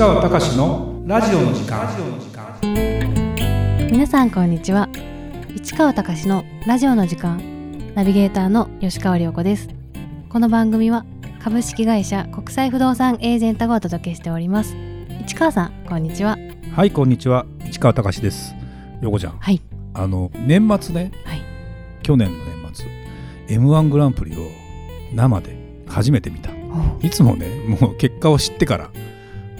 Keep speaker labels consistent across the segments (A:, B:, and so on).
A: 川隆のラジオの時間。
B: 皆さんこんにちは。市川隆のラジオの時間。ナビゲーターの吉川良子です。この番組は株式会社国際不動産エージェントがお届けしております。市川さんこんにちは。
A: はいこんにちは。市川隆です。よこちゃん。
B: はい。
A: あの年末ね。
B: はい。
A: 去年の年末 m 1グランプリを生で初めて見た。
B: お
A: いつもねもう結果を知ってから、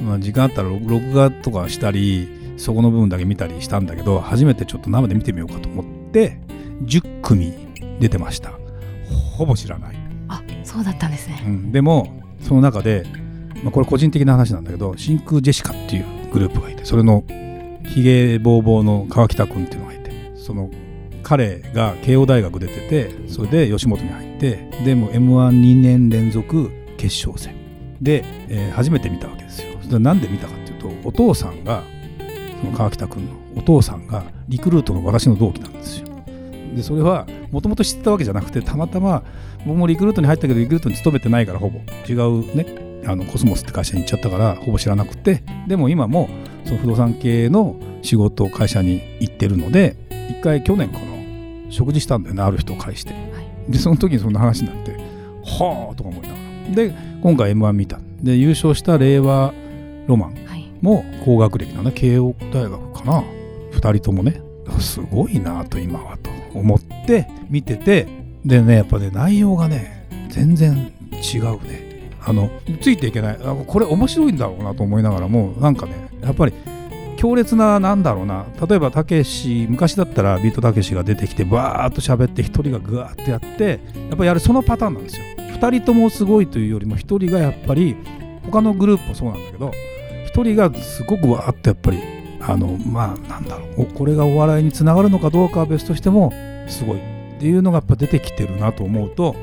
A: まあ、時間あったら録録画とかしたりそこの部分だけ見たりしたんだけど初めてちょっと生で見てみようかと思って10組出てました。ほぼ知らない、
B: あそうだったんですね。
A: うん、でもその中で、まあ、これ個人的な話なんだけど真空ジェシカっていうグループがいてそれのひげぼうぼうの川北君っていうのがいてその彼が慶応大学出ててそれで吉本に入ってでも m 1 2年連続決勝戦。で、えー初めて見たわけですよなんで見たかっていうとお父さんがその川北君のお父さんがリクルートの私の同期なんですよ。でそれはもともと知ってたわけじゃなくてたまたま僕もリクルートに入ったけどリクルートに勤めてないからほぼ。違うねあのコスモスって会社に行っちゃったからほぼ知らなくて。でも今もその不動産系の仕事会社に行ってるので一回去年かな食事したんだよねある人を介して。でその時にそんな話になってはあとか思いながら。で今回 m 1見た。で優勝した令和ロマン。
B: はい。
A: も高学歴なんだ慶応大学かな。2人ともね。すごいなと今はと思って見てて。でねやっぱね内容がね全然違うね。あのついていけない。あこれ面白いんだろうなと思いながらもなんかねやっぱり強烈ななんだろうな。例えばたけし昔だったらビートたけしが出てきてバーッと喋って1人がグワーッとやってやっぱりあれそのパターンなんですよ。2人ともすごいというよりも1人がやっぱり他のグループもそうなんだけど一人がすごくわーっとやっぱりあのまあなんだろうこれがお笑いにつながるのかどうかは別としてもすごいっていうのがやっぱ出てきてるなと思うと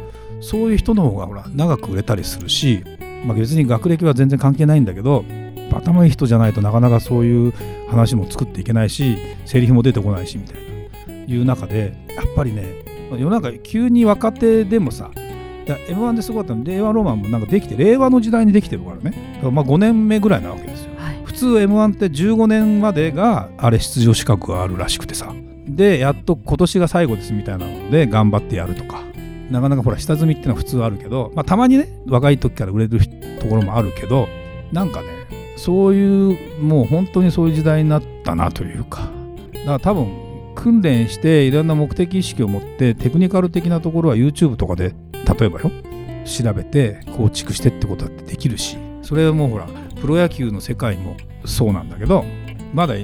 A: そういう人の方がほら長く売れたりするし、まあ、別に学歴は全然関係ないんだけど頭いい人じゃないとなかなかそういう話も作っていけないしセリフも出てこないしみたいないう中でやっぱりね世の中急に若手でもさ m 1ですごかったの。令和ロマンもなんかできて令和の時代にできてるからね。だからまあ5年目ぐらいなわけですよ。
B: はい。
A: 普通 m 1って15年までがあれ出場資格があるらしくてさ。でやっと今年が最後ですみたいなので頑張ってやるとか。なかなかほら下積みっていうのは普通あるけど、まあ、たまにね若い時から売れるところもあるけどなんかねそういうもう本当にそういう時代になったなというか。だから多分訓練していろんな目的意識を持ってテクニカル的なところは YouTube とかで例えばよ。調べて構築してってことだってできるし。それはもうほらプロ野球の世界もそうなんだけどまだ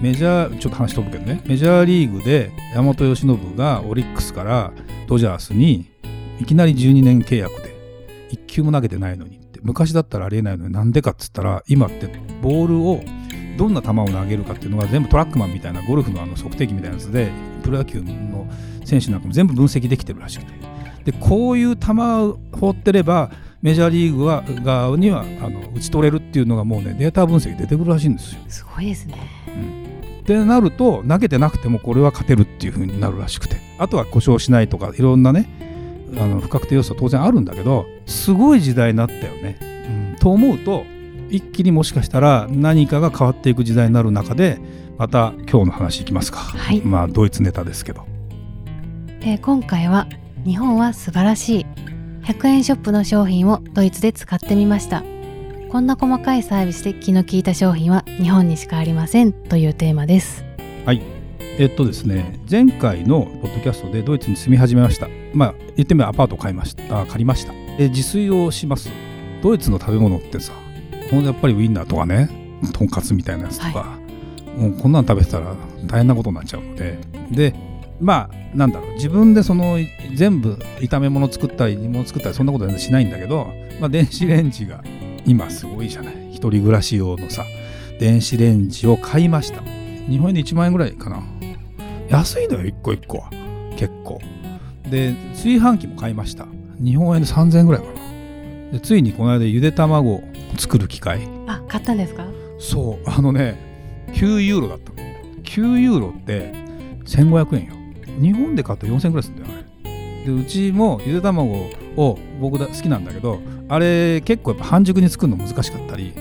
A: メジャーちょっと話飛ぶけどね。メジャーリーグで山本由伸がオリックスからドジャースにいきなり12年契約で1球も投げてないのにって。昔だったらありえないのになんでかっつったら今ってボールをどんな球を投げるかっていうのが全部トラックマンみたいなゴルフのあの測定器みたいなやつでプロ野球の選手なんかも全部分析できてるらしくて。でこういう球を放ってればメジャーリーグは側にはあの打ち取れるっていうのがもうねデータ分析出てくるらしいんですよ。
B: すごいですね
A: ってなると投げてなくてもこれは勝てるっていう風になるらしくてあとは故障しないとかいろんなねあの不確定要素は当然あるんだけどすごい時代になったよね。うん、と思うと一気にもしかしたら何かが変わっていく時代になる中でまた今日の話いきますか。
B: はい
A: まあドイツネタですけど。
B: えー今回は日本は素晴らしい。100円ショップの商品をドイツで使ってみました。こんな細かいサービスで気の利いた商品は日本にしかありませんというテーマです。
A: えっとですね前回のポッドキャストでドイツに住み始めました。まあ言ってみればアパートを買いました。あ借りました。で自炊をします。ドイツの食べ物ってさほんとやっぱりウインナーとかねとんかつみたいなやつとか、もうこんなの食べてたら大変なことになっちゃうので。でまあなんだろう。自分でその全部炒め物作ったり煮物作ったりそんなことしないんだけど、まあ、電子レンジが今すごいじゃない。一人暮らし用のさ電子レンジを買いました。日本円で1万円ぐらいかな。安いのよ一個一個は。結構。で炊飯器も買いました。日本円で3000円ぐらいかな。でついにこの間ゆで卵を作る機械
B: あ買ったんですか？
A: そう。あのね9ユーロだったの。9ユーロって1500円よ日本で買うと4000円ぐらいするんだよあれ。でうちもゆで卵を僕だ好きなんだけどあれ結構やっぱ半熟に作るの難しかったり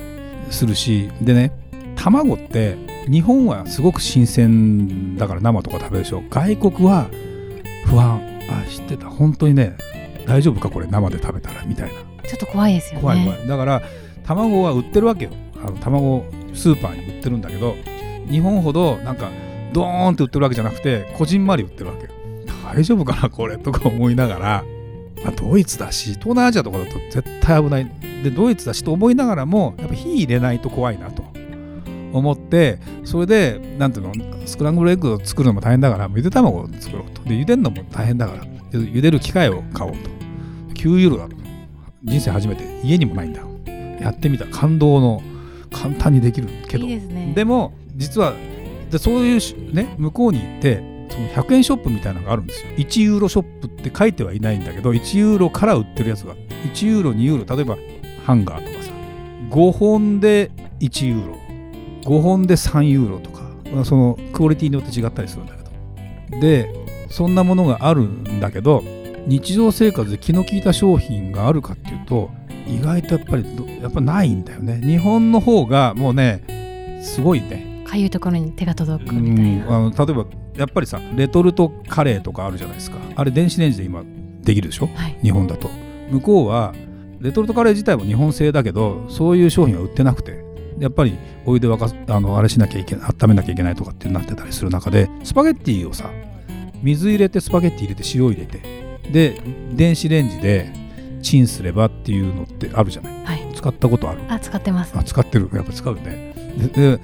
A: するしでね卵って日本はすごく新鮮だから生とか食べるでしょ。外国は不安。あ知ってた。本当にね大丈夫かこれ生で食べたらみたいな。
B: ちょっと怖いですよね。
A: 怖い怖い。だから卵は売ってるわけよ。あの卵スーパーに売ってるんだけど日本ほどなんかドーンって売ってるわけじゃなくてこじんまり売ってるわけよ。大丈夫かなこれとか思いながら、まあ、ドイツだし東南アジアとかだと絶対危ない。でドイツだしと思いながらもやっぱ火入れないと怖いなと。思ってそれでなんていうのスクランブルエッグを作るのも大変だからゆで卵を作ろうと。で茹でるのも大変だから。で茹でる機械を買おうと。9ユーロだと。人生初めて。家にもないんだ。やってみた。感動の簡単にできるけど。
B: ね。
A: でも実はでそういうね向こうに行ってその100円ショップみたいなのがあるんですよ。1ユーロショップって書いてはいないんだけど1ユーロから売ってるやつが1ユーロ2ユーロ例えばハンガーとかさ5本で1ユーロ5本で3ユーロとか、まあそのクオリティによって違ったりするんだけど。でそんなものがあるんだけど日常生活で気の利いた商品があるかっていうと意外とやっぱりやっぱないんだよね。日本の方がもうねすごいね。
B: かゆいところに手が届く
A: う
B: みたいな、
A: んあの例えばやっぱりさレトルトカレーとかあるじゃないですか。あれ電子レンジで今できるでしょ？
B: はい。
A: 日本だと。向こうはレトルトカレー自体も日本製だけどそういう商品は売ってなくてやっぱりお湯で沸かすあのあれしなきゃいけない温めなきゃいけないとかってなってたりする中でスパゲッティをさ水入れてスパゲッティ入れて塩入れてで電子レンジでチンすればっていうのってあるじゃない？
B: はい。
A: 使ったことある？
B: あ使ってます。
A: あ使ってる。やっぱ使うよね。でで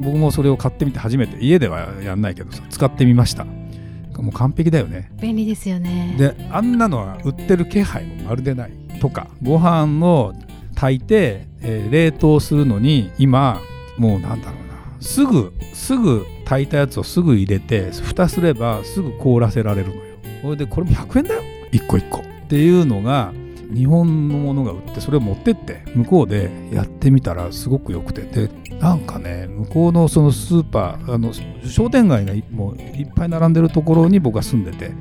A: 僕もそれを買ってみて初めて家ではやんないけどさ使ってみました。もう完璧だよね。
B: 便利ですよね。
A: であんなのは売ってる気配もまるでないとかご飯を炊いて、えー冷凍するのに今もうなんだろうな。すぐすぐ炊いたやつをすぐ入れて蓋すればすぐ凍らせられるのよ。それでこれも100円だよ。1個1個。っていうのが日本のものが売ってそれを持ってって向こうでやってみたらすごく良くて。でなんかね向こうのそのスーパーあの商店街がいもういっぱい並んでるところに僕が住んでて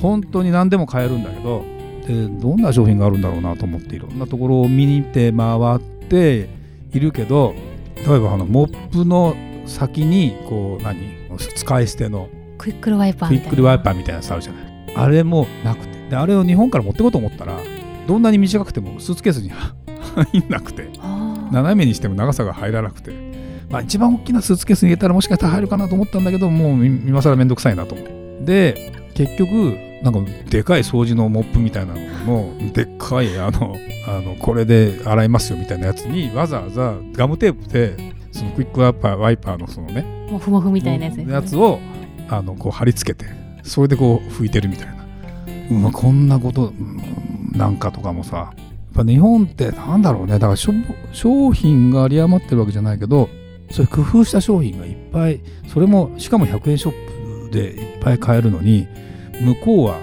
A: 本当に何でも買えるんだけどでどんな商品があるんだろうなと思っていろんなところを見に行って回っているけど例えばあのモップの先にこう何？使い捨ての
B: クイックルワイパー
A: クイ
B: みたいな。
A: ックルワイパーみたいなやつあるじゃない。あれもなくて。であれを日本から持ってこうと思ったらどんなに短くてもスーツケースに入んなくて斜めにしても長さが入らなくて、まあ、一番大きなスーツケースに入れたらもしかしたら入るかなと思ったんだけどもう今更めんどくさいなと思ってで結局なんかでかい掃除のモップみたいなののでっかいあのあのこれで洗いますよみたいなやつにわざわざガムテープでそのクイックワイパーワイパーのそのね
B: もふもふみたいなやつね、
A: やつをあのこう貼り付けてそれでこう拭いてるみたいな、うんまあ、こんなこと、うんなんかとかもさぱ日本ってなんだろうね。だから商品が有り余ってるわけじゃないけどそういう工夫した商品がいっぱいそれもしかも100円ショップでいっぱい買えるのに向こうは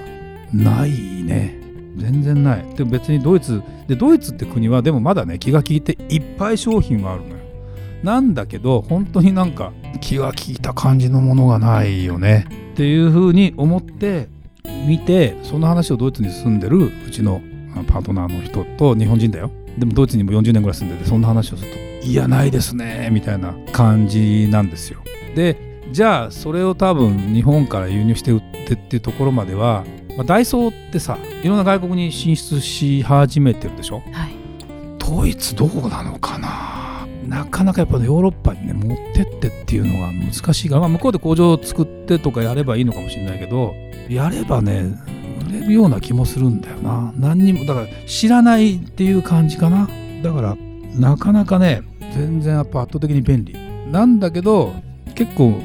A: ないね。全然ない。で別にドイツでドイツって国はでもまだね気が利いていっぱい商品はあるのよ。なんだけど本当になんか気が利いた感じのものがないよね。っていうふうに思って見てその話をドイツに住んでるうちのパートナーの人と日本人だよ。でもドイツにも40年ぐらい住んでてそんな話をすると「いやないですね」みたいな感じなんですよ。でじゃあそれを多分日本から輸入して売ってっていうところまでは、まあ、ダイソーってさいろんな外国に進出し始めてるでしょ？
B: はい。
A: ドイツどうなのかな？なかなかやっぱヨーロッパにね持ってってっていうのが難しいから、まあ、向こうで工場を作ってとかやればいいのかもしれないけどやればね売れるような気もするんだよな。何にもだから知らないっていう感じかな。だからなかなかね全然やっぱ圧倒的に便利。なんだけど結構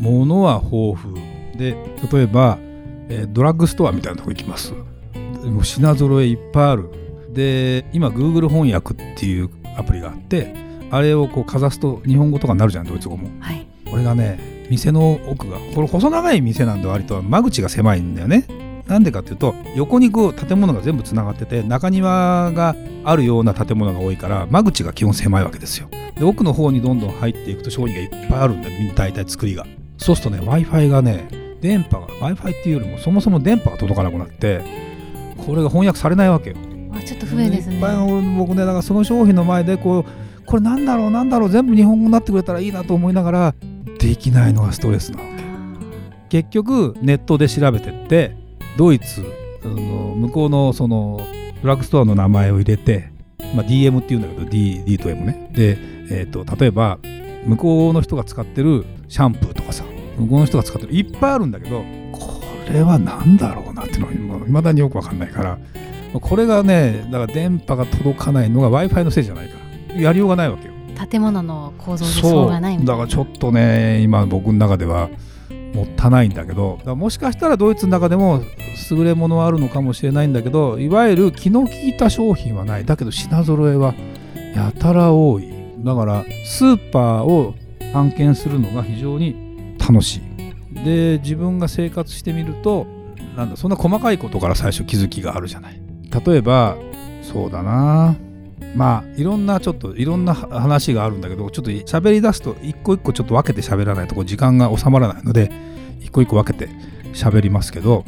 A: 物は豊富。で例えば、えードラッグストアみたいなとこ行きます。もう品揃えいっぱいある。で今 Google 翻訳っていうアプリがあってあれをこうかざすと日本語とかになるじゃんドイツ語も。
B: はい。
A: これがね店の奥がこれ細長い店なんで割と間口が狭いんだよねなんでかっていうと横にこう建物が全部つながってて中庭があるような建物が多いから間口が基本狭いわけですよ。で奥の方にどんどん入っていくと商品がいっぱいあるんだよ。みんな大体作りが。そうするとね w i f i がね電波が w i f i っていうよりもそもそも電波が届かなくなってこれが翻訳されないわけよ。
B: あちょっと不便ですね。
A: いっぱい僕ねだからその商品の前でこうこれなんだろうなんだろう全部日本語になってくれたらいいなと思いながらできないのがストレスなわけ。結局ネットで調べてってドイツあの向こうのそのドラッグストアの名前を入れて、まあ、DM っていうんだけど D, D と M ね。で、えーと、例えば向こうの人が使ってるシャンプーとかさ向こうの人が使ってるいっぱいあるんだけどこれは何だろうなっていうのはいまだによくわかんないからこれがねだから電波が届かないのが w i f i のせいじゃないからやりようがないわけよ。
B: 建物の構造でそうがない
A: みたいな。だからちょっとね今僕の中ではもったないんだけどもしかしたらドイツの中でも優れものはあるのかもしれないんだけどいわゆる気の利いた商品はない。だけど品揃えはやたら多い。だからスーパーを探検するのが非常に楽しい。で自分が生活してみるとなんだそんな細かいことから最初気づきがあるじゃない。例えばそうだな。まあいろんなちょっといろんな話があるんだけどちょっと喋り出すと一個一個ちょっと分けて喋らないとこ時間が収まらないので一個一個分けて喋りますけど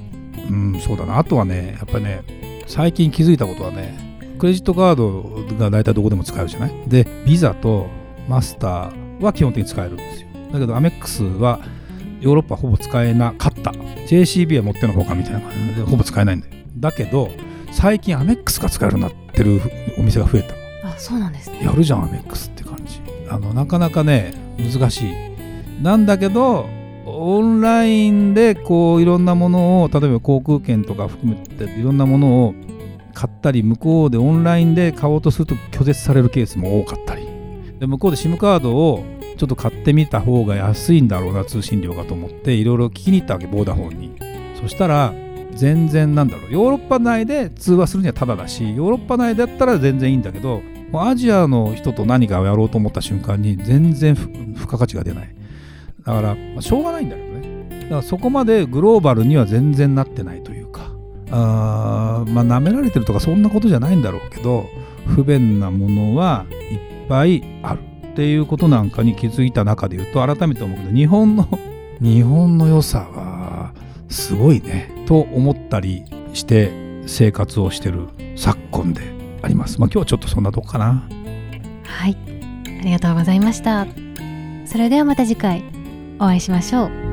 A: うんそうだな。あとはねやっぱりね最近気づいたことはねクレジットカードが大体どこでも使えるじゃない？でビザとマスターは基本的に使えるんですよ。だけどアメックスはヨーロッパほぼ使えなかった。JCB は持ってのほかみたいな感じでほぼ使えないんだよ。だけど最近アメックスが使えるようになってるお店が増えた。
B: そうなんですね。
A: やるじゃんアメックスって感じ。あのなかなかね難しい。なんだけどオンラインでこういろんなものを例えば航空券とか含めていろんなものを買ったり向こうでオンラインで買おうとすると拒絶されるケースも多かったり。で向こうで SIM カードをちょっと買ってみた方が安いんだろうな通信料がと思っていろいろ聞きに行ったわけボーダフォンに。そしたら全然なんだろう。ヨーロッパ内で通話するにはタダだしヨーロッパ内だったら全然いいんだけどアジアの人と何かをやろうと思った瞬間に全然付加価値が出ない。だから、まあ、しょうがないんだけどね。だからそこまでグローバルには全然なってないというか。あまあ舐められてるとかそんなことじゃないんだろうけど不便なものはいっぱいあるっていうことなんかに気づいた中で言うと改めて思うけど日本の 日本の良さはすごいね。と思ったりして生活をしてる昨今であります。まあ今日はちょっとそんなとこかな。
B: はい、ありがとうございました。それではまた次回お会いしましょう。